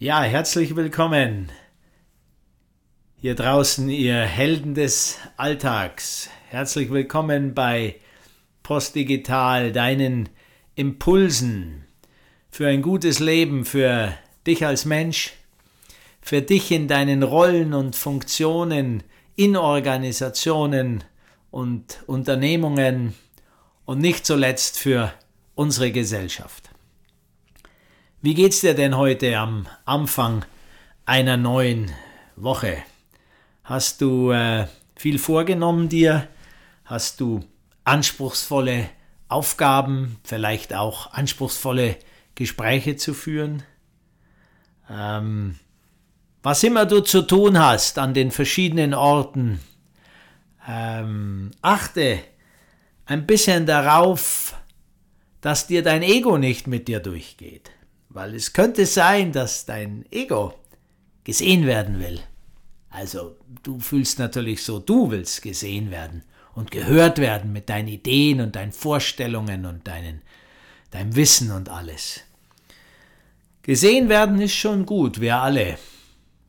Ja, herzlich willkommen hier draußen, ihr Helden des Alltags. Herzlich willkommen bei Postdigital, deinen Impulsen für ein gutes Leben, für dich als Mensch, für dich in deinen Rollen und Funktionen in Organisationen und Unternehmungen und nicht zuletzt für unsere Gesellschaft. Wie geht's dir denn heute am Anfang einer neuen Woche? Hast du äh, viel vorgenommen dir? Hast du anspruchsvolle Aufgaben, vielleicht auch anspruchsvolle Gespräche zu führen? Ähm, was immer du zu tun hast an den verschiedenen Orten, ähm, achte ein bisschen darauf, dass dir dein Ego nicht mit dir durchgeht. Weil es könnte sein, dass dein Ego gesehen werden will. Also du fühlst natürlich so, du willst gesehen werden und gehört werden mit deinen Ideen und deinen Vorstellungen und deinen, deinem Wissen und alles. Gesehen werden ist schon gut, wir alle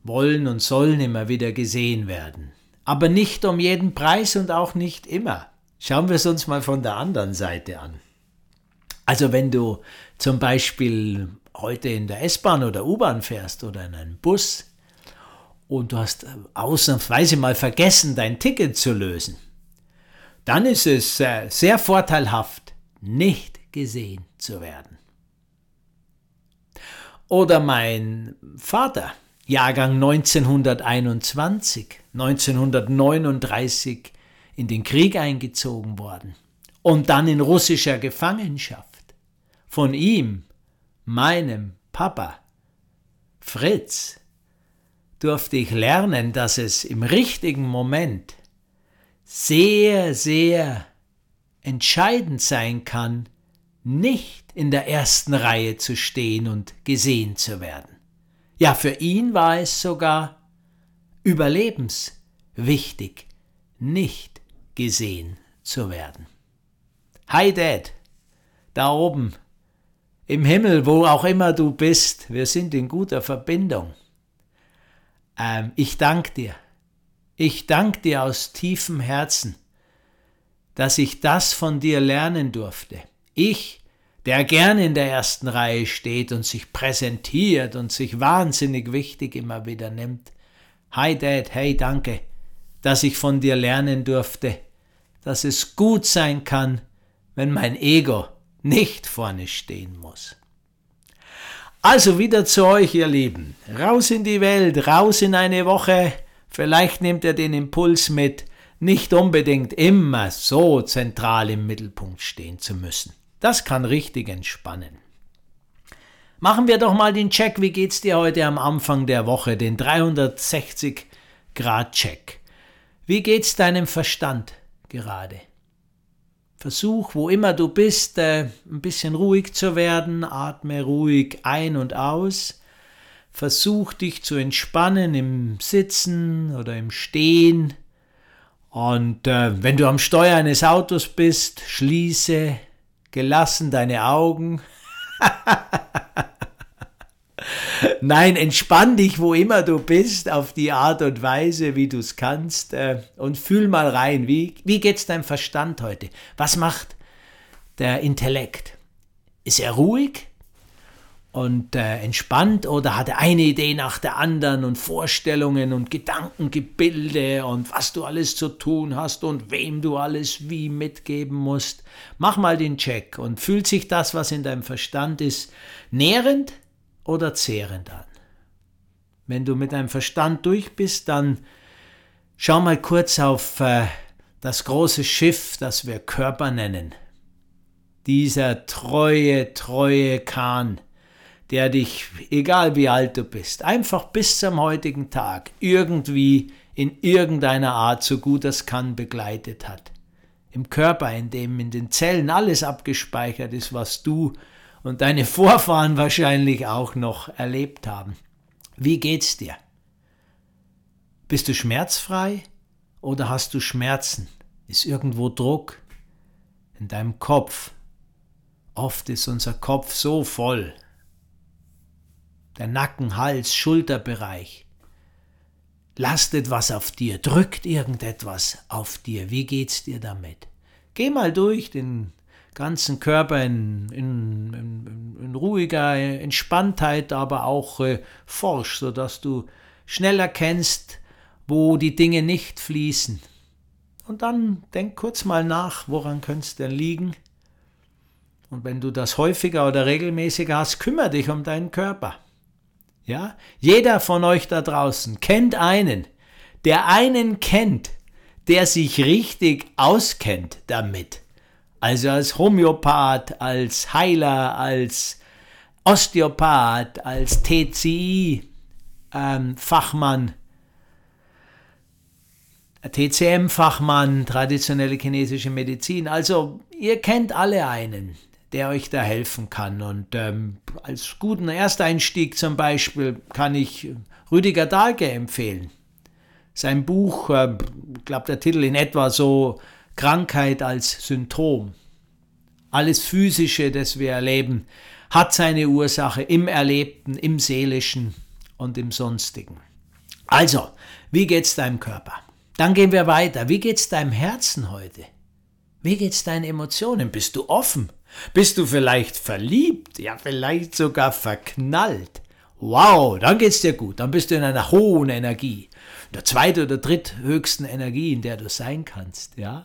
wollen und sollen immer wieder gesehen werden. Aber nicht um jeden Preis und auch nicht immer. Schauen wir es uns mal von der anderen Seite an. Also wenn du zum Beispiel heute in der S-Bahn oder U-Bahn fährst oder in einem Bus und du hast ausnahmsweise mal vergessen, dein Ticket zu lösen, dann ist es äh, sehr vorteilhaft, nicht gesehen zu werden. Oder mein Vater, Jahrgang 1921, 1939 in den Krieg eingezogen worden und dann in russischer Gefangenschaft. Von ihm meinem Papa, Fritz, durfte ich lernen, dass es im richtigen Moment sehr, sehr entscheidend sein kann, nicht in der ersten Reihe zu stehen und gesehen zu werden. Ja, für ihn war es sogar überlebenswichtig, nicht gesehen zu werden. Hi Dad, da oben im Himmel, wo auch immer du bist, wir sind in guter Verbindung. Ähm, ich danke dir. Ich danke dir aus tiefem Herzen, dass ich das von dir lernen durfte. Ich, der gern in der ersten Reihe steht und sich präsentiert und sich wahnsinnig wichtig immer wieder nimmt. Hi Dad, hey danke, dass ich von dir lernen durfte, dass es gut sein kann, wenn mein Ego nicht vorne stehen muss. Also wieder zu euch, ihr Lieben. Raus in die Welt, raus in eine Woche. Vielleicht nehmt ihr den Impuls mit, nicht unbedingt immer so zentral im Mittelpunkt stehen zu müssen. Das kann richtig entspannen. Machen wir doch mal den Check. Wie geht's dir heute am Anfang der Woche? Den 360 Grad Check. Wie geht's deinem Verstand gerade? Versuch, wo immer du bist, äh, ein bisschen ruhig zu werden, atme ruhig ein und aus. Versuch dich zu entspannen im Sitzen oder im Stehen. Und äh, wenn du am Steuer eines Autos bist, schließe gelassen deine Augen. Nein, entspann dich, wo immer du bist, auf die Art und Weise, wie du es kannst, äh, und fühl mal rein, wie, wie geht's deinem Verstand heute? Was macht der Intellekt? Ist er ruhig und äh, entspannt oder hat er eine Idee nach der anderen und Vorstellungen und Gedankengebilde und was du alles zu tun hast und wem du alles wie mitgeben musst? Mach mal den Check und fühlt sich das, was in deinem Verstand ist, nährend oder zehrend an. Wenn du mit deinem Verstand durch bist, dann schau mal kurz auf äh, das große Schiff, das wir Körper nennen. Dieser treue, treue Kahn, der dich, egal wie alt du bist, einfach bis zum heutigen Tag irgendwie in irgendeiner Art so gut es kann begleitet hat. Im Körper, in dem in den Zellen alles abgespeichert ist, was du und deine Vorfahren wahrscheinlich auch noch erlebt haben. Wie geht's dir? Bist du schmerzfrei oder hast du Schmerzen? Ist irgendwo Druck in deinem Kopf? Oft ist unser Kopf so voll. der Nacken, Hals, Schulterbereich. Lastet was auf dir, drückt irgendetwas auf dir. Wie geht's dir damit? Geh mal durch den ganzen Körper in, in, in, in ruhiger Entspanntheit, aber auch äh, forsch, sodass du schnell erkennst, wo die Dinge nicht fließen. Und dann denk kurz mal nach, woran könnte es denn liegen? Und wenn du das häufiger oder regelmäßiger hast, kümmere dich um deinen Körper. Ja? Jeder von euch da draußen kennt einen, der einen kennt, der sich richtig auskennt damit. Also als Homöopath, als Heiler, als Osteopath, als TCI-Fachmann, ähm, TCM-Fachmann, traditionelle chinesische Medizin. Also ihr kennt alle einen, der euch da helfen kann. Und ähm, als guten Ersteinstieg zum Beispiel kann ich Rüdiger Dahlke empfehlen. Sein Buch, äh, ich glaube der Titel in etwa so Krankheit als Symptom. Alles Physische, das wir erleben, hat seine Ursache im Erlebten, im Seelischen und im Sonstigen. Also, wie geht's deinem Körper? Dann gehen wir weiter. Wie geht's deinem Herzen heute? Wie geht's deinen Emotionen? Bist du offen? Bist du vielleicht verliebt? Ja, vielleicht sogar verknallt. Wow, dann geht's dir gut. Dann bist du in einer hohen Energie. Der zweite oder dritthöchsten Energie, in der du sein kannst, ja.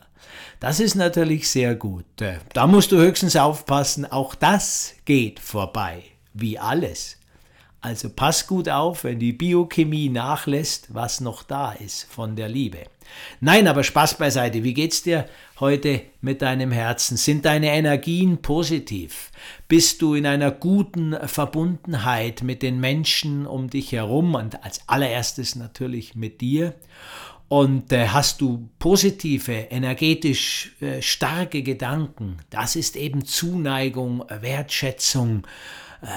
Das ist natürlich sehr gut. Äh, da musst du höchstens aufpassen, auch das geht vorbei, wie alles. Also pass gut auf, wenn die Biochemie nachlässt, was noch da ist von der Liebe. Nein, aber Spaß beiseite. Wie geht's dir heute mit deinem Herzen? Sind deine Energien positiv? Bist du in einer guten Verbundenheit mit den Menschen um dich herum und als allererstes natürlich mit dir? Und äh, hast du positive, energetisch äh, starke Gedanken? Das ist eben Zuneigung, Wertschätzung,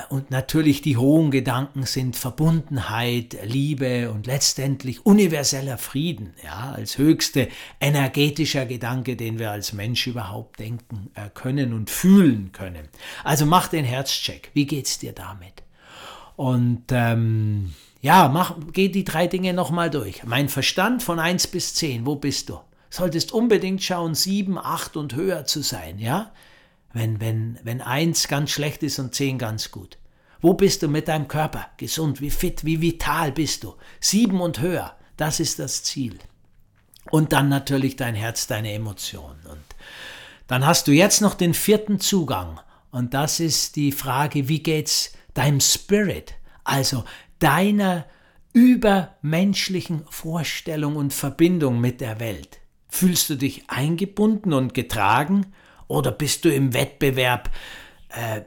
und natürlich die hohen Gedanken sind Verbundenheit, Liebe und letztendlich universeller Frieden, ja, als höchste energetischer Gedanke, den wir als Mensch überhaupt denken äh, können und fühlen können. Also mach den Herzcheck. Wie geht's dir damit? Und ähm, ja, mach, geh die drei Dinge nochmal durch. Mein Verstand von 1 bis 10, wo bist du? Solltest unbedingt schauen, 7, 8 und höher zu sein, ja? Wenn, wenn, wenn eins ganz schlecht ist und zehn ganz gut? Wo bist du mit deinem Körper? Gesund, wie fit, wie vital bist du? Sieben und höher, das ist das Ziel. Und dann natürlich dein Herz, deine Emotionen. Und dann hast du jetzt noch den vierten Zugang. Und das ist die Frage, wie geht's deinem Spirit? Also deiner übermenschlichen Vorstellung und Verbindung mit der Welt. Fühlst du dich eingebunden und getragen oder bist du im Wettbewerb, äh,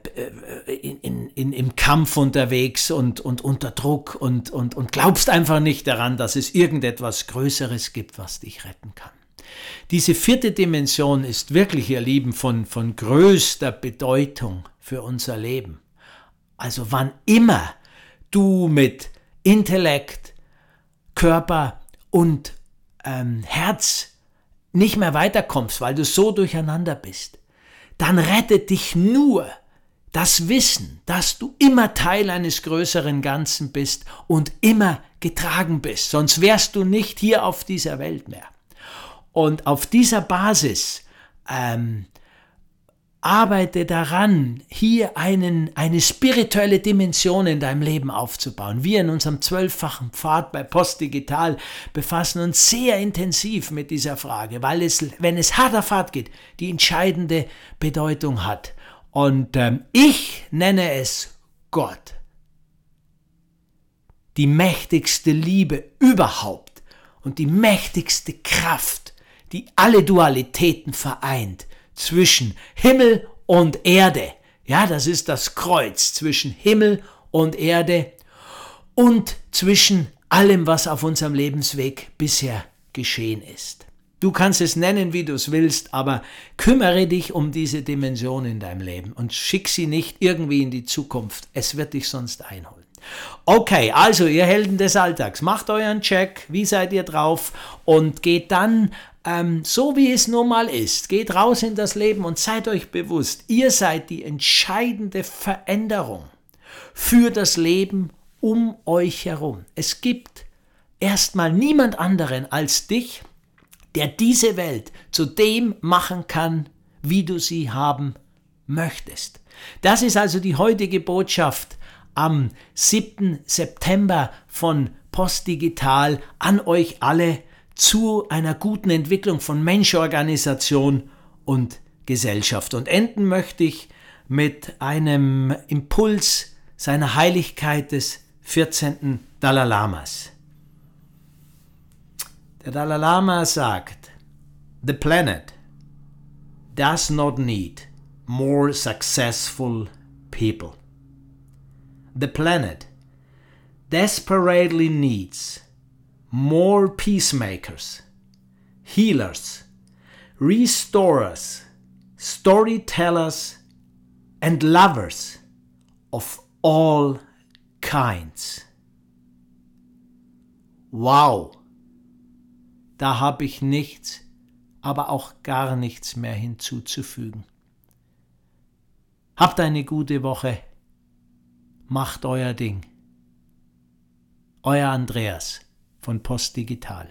in, in, in, im Kampf unterwegs und, und unter Druck und, und, und glaubst einfach nicht daran, dass es irgendetwas Größeres gibt, was dich retten kann? Diese vierte Dimension ist wirklich, ihr Lieben, von, von größter Bedeutung für unser Leben. Also wann immer du mit Intellekt, Körper und ähm, Herz nicht mehr weiterkommst, weil du so durcheinander bist, dann rettet dich nur das Wissen, dass du immer Teil eines größeren Ganzen bist und immer getragen bist, sonst wärst du nicht hier auf dieser Welt mehr. Und auf dieser Basis ähm, Arbeite daran, hier einen, eine spirituelle Dimension in deinem Leben aufzubauen. Wir in unserem zwölffachen Pfad bei Postdigital befassen uns sehr intensiv mit dieser Frage, weil es, wenn es hart auf hart geht, die entscheidende Bedeutung hat. Und ähm, ich nenne es Gott. Die mächtigste Liebe überhaupt und die mächtigste Kraft, die alle Dualitäten vereint zwischen Himmel und Erde. Ja, das ist das Kreuz zwischen Himmel und Erde und zwischen allem, was auf unserem Lebensweg bisher geschehen ist. Du kannst es nennen, wie du es willst, aber kümmere dich um diese Dimension in deinem Leben und schick sie nicht irgendwie in die Zukunft. Es wird dich sonst einholen. Okay, also ihr Helden des Alltags, macht euren Check, wie seid ihr drauf und geht dann ähm, so wie es nun mal ist. Geht raus in das Leben und seid euch bewusst, ihr seid die entscheidende Veränderung für das Leben um euch herum. Es gibt erstmal niemand anderen als dich, der diese Welt zu dem machen kann, wie du sie haben möchtest. Das ist also die heutige Botschaft am 7. September von Postdigital an euch alle zu einer guten Entwicklung von Mensch, Organisation und Gesellschaft. Und enden möchte ich mit einem Impuls seiner Heiligkeit des 14. Dalai Lamas. Der Dalai Lama sagt, The planet does not need more successful people. The planet desperately needs more peacemakers, healers, restorers, storytellers, and lovers of all kinds. Wow, da habe ich nichts, aber auch gar nichts mehr hinzuzufügen. Habt eine gute Woche. Macht euer Ding. Euer Andreas von Postdigital.